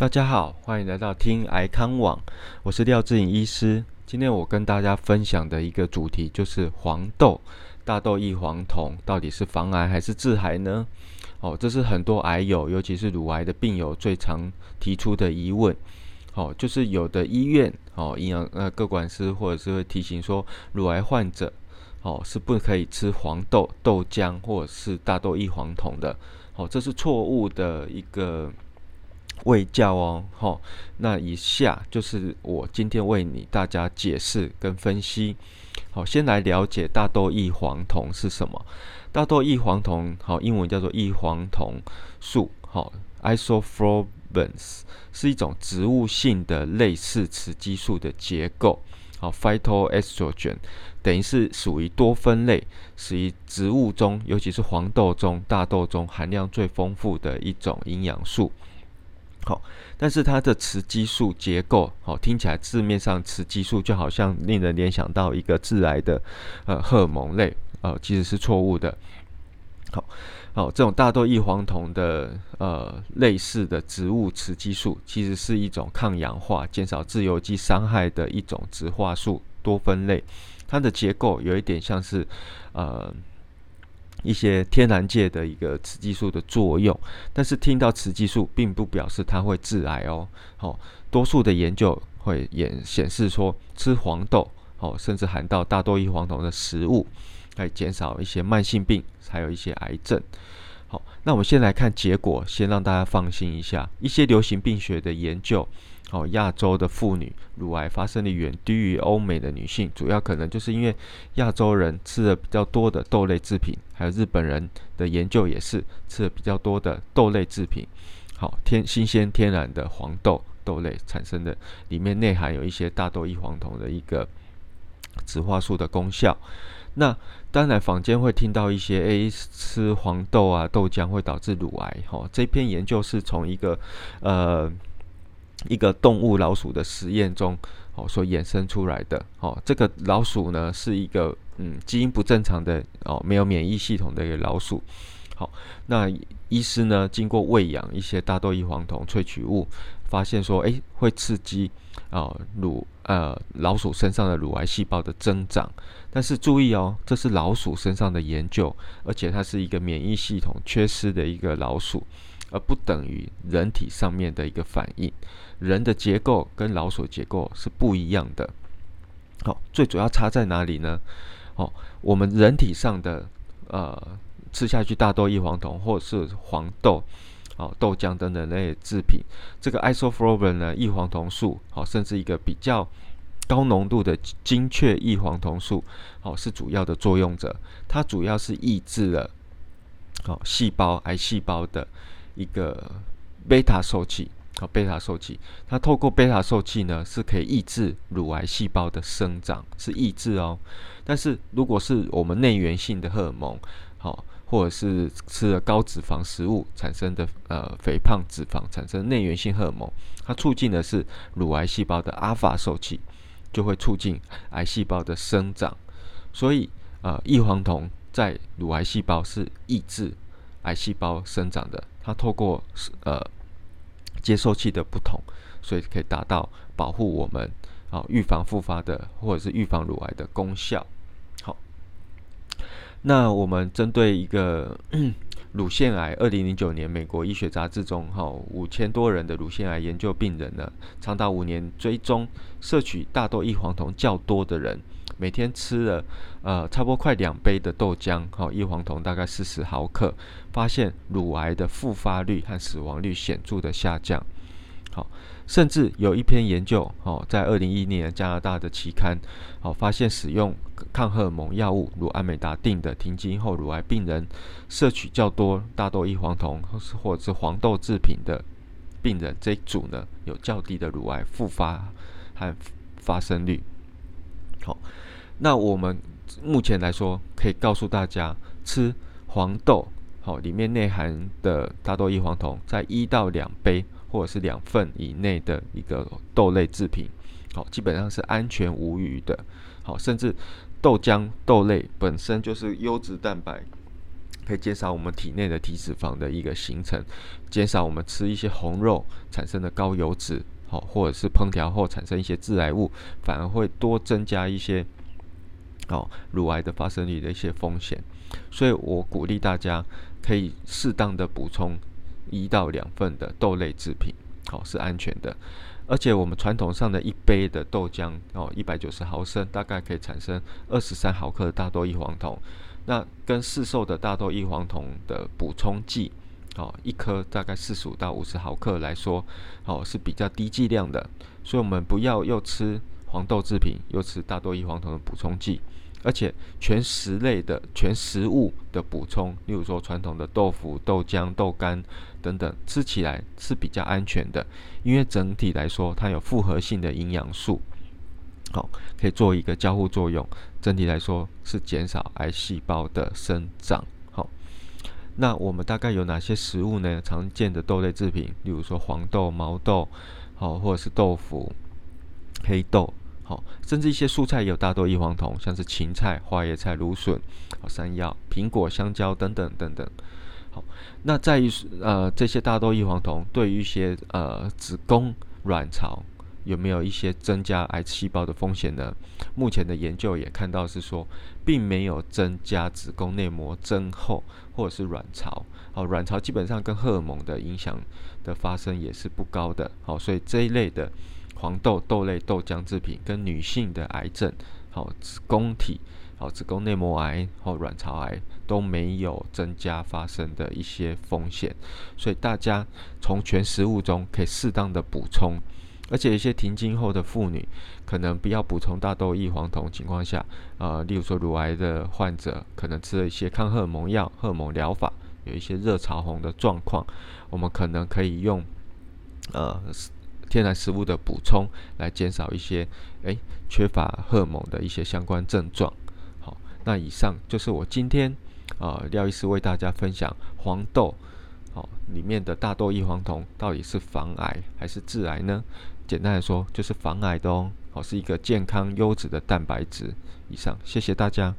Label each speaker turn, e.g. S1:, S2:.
S1: 大家好，欢迎来到听癌康网，我是廖志颖医师。今天我跟大家分享的一个主题就是黄豆、大豆异黄酮到底是防癌还是致癌呢？哦，这是很多癌友，尤其是乳癌的病友最常提出的疑问。哦，就是有的医院哦，营养呃各管师或者是会提醒说，乳癌患者哦是不可以吃黄豆、豆浆或者是大豆异黄酮的。哦，这是错误的一个。卫教哦，好，那以下就是我今天为你大家解释跟分析。好，先来了解大豆异黄酮是什么。大豆异黄酮，好，英文叫做异黄酮素，好，isoflavins，是一种植物性的类似雌激素的结构，好，phytoestrogen，等于是属于多酚类，属于植物中，尤其是黄豆中、大豆中含量最丰富的一种营养素。好，但是它的雌激素结构，好听起来字面上雌激素就好像令人联想到一个致癌的呃荷尔蒙类，呃其实是错误的。好，好这种大豆异黄酮的呃类似的植物雌激素，其实是一种抗氧化、减少自由基伤害的一种植化素多酚类，它的结构有一点像是呃。一些天然界的一个雌激素的作用，但是听到雌激素并不表示它会致癌哦。好，多数的研究会演显示说，吃黄豆，哦，甚至含到大多异黄酮的食物，来减少一些慢性病，还有一些癌症。好，那我们先来看结果，先让大家放心一下。一些流行病学的研究。哦，亚洲的妇女乳癌发生率远低于欧美的女性，主要可能就是因为亚洲人吃的比较多的豆类制品，还有日本人的研究也是吃的比较多的豆类制品。好，天新鲜天然的黄豆豆类产生的，里面内含有一些大豆异黄酮的一个植化素的功效。那当然，坊间会听到一些，诶，吃黄豆啊豆浆会导致乳癌。哈，这篇研究是从一个呃。一个动物老鼠的实验中，哦，所衍生出来的，哦，这个老鼠呢是一个嗯基因不正常的哦，没有免疫系统的一个老鼠。好，那医师呢经过喂养一些大豆异黄酮萃取物，发现说，诶，会刺激啊乳呃老鼠身上的乳癌细胞的增长。但是注意哦，这是老鼠身上的研究，而且它是一个免疫系统缺失的一个老鼠。而不等于人体上面的一个反应，人的结构跟老鼠结构是不一样的。好，最主要差在哪里呢？哦，我们人体上的呃吃下去大豆异黄酮或是黄豆、哦豆浆等等类制品，这个 isoflavin 呢异黄酮素，好，甚至一个比较高浓度的精确异黄酮素，好是主要的作用者。它主要是抑制了好细胞癌细胞的。一个贝塔受器，好，贝塔受器，它透过贝塔受器呢，是可以抑制乳癌细胞的生长，是抑制哦。但是如果是我们内源性的荷尔蒙，好，或者是吃了高脂肪食物产生的呃肥胖脂肪产生内源性荷尔蒙，它促进的是乳癌细胞的阿法受器，就会促进癌细胞的生长。所以呃，异黄酮在乳癌细胞是抑制癌细胞生长的。它透过呃接受器的不同，所以可以达到保护我们啊预防复发的或者是预防乳癌的功效。那我们针对一个乳腺癌，二零零九年美国医学杂志中，哈五千多人的乳腺癌研究病人呢，长达五年追踪，摄取大豆异黄酮较多的人。每天吃了呃差不多快两杯的豆浆，哈异黄酮大概四十毫克，发现乳癌的复发率和死亡率显著的下降。好，甚至有一篇研究，哦，在二零一一年加拿大的期刊，哦发现使用抗荷尔蒙药物如安美达定的停经后乳癌病人，摄取较多大豆异黄酮或者是黄豆制品的病人，这一组呢有较低的乳癌复发和发生率。好。那我们目前来说，可以告诉大家，吃黄豆，好，里面内含的大豆异黄酮在一到两杯或者是两份以内的一个豆类制品，好，基本上是安全无虞的，好，甚至豆浆豆类本身就是优质蛋白，可以减少我们体内的体脂肪的一个形成，减少我们吃一些红肉产生的高油脂，好，或者是烹调后产生一些致癌物，反而会多增加一些，哦，乳癌的发生率的一些风险。所以我鼓励大家可以适当的补充一到两份的豆类制品，好，是安全的。而且我们传统上的一杯的豆浆哦，一百九十毫升，大概可以产生二十三毫克的大豆异黄酮。那跟市售的大豆异黄酮的补充剂，哦，一颗大概四十五到五十毫克来说，哦是比较低剂量的。所以，我们不要又吃黄豆制品，又吃大豆异黄酮的补充剂。而且全食类的全食物的补充，例如说传统的豆腐、豆浆、豆干等等，吃起来是比较安全的，因为整体来说它有复合性的营养素，好，可以做一个交互作用，整体来说是减少癌细胞的生长。好，那我们大概有哪些食物呢？常见的豆类制品，例如说黄豆、毛豆，好，或者是豆腐、黑豆。好，甚至一些蔬菜也有大豆异黄酮，像是芹菜、花椰菜、芦笋、好山药、苹果、香蕉等等等等。好，那在于呃这些大豆异黄酮对于一些呃子宫、卵巢有没有一些增加癌细胞的风险呢？目前的研究也看到是说，并没有增加子宫内膜增厚或者是卵巢。好，卵巢基本上跟荷尔蒙的影响的发生也是不高的。好，所以这一类的。黄豆豆类豆浆制品跟女性的癌症，好子宫体、好子宫内膜癌或卵巢癌都没有增加发生的一些风险，所以大家从全食物中可以适当的补充，而且一些停经后的妇女可能不要补充大豆异黄酮情况下，呃，例如说乳癌的患者可能吃了一些抗荷尔蒙药、荷尔蒙疗法，有一些热潮红的状况，我们可能可以用，呃。天然食物的补充，来减少一些诶缺乏荷尔蒙的一些相关症状。好，那以上就是我今天啊廖医师为大家分享黄豆好里面的大豆异黄酮到底是防癌还是致癌呢？简单来说就是防癌的哦。好，是一个健康优质的蛋白质。以上，谢谢大家。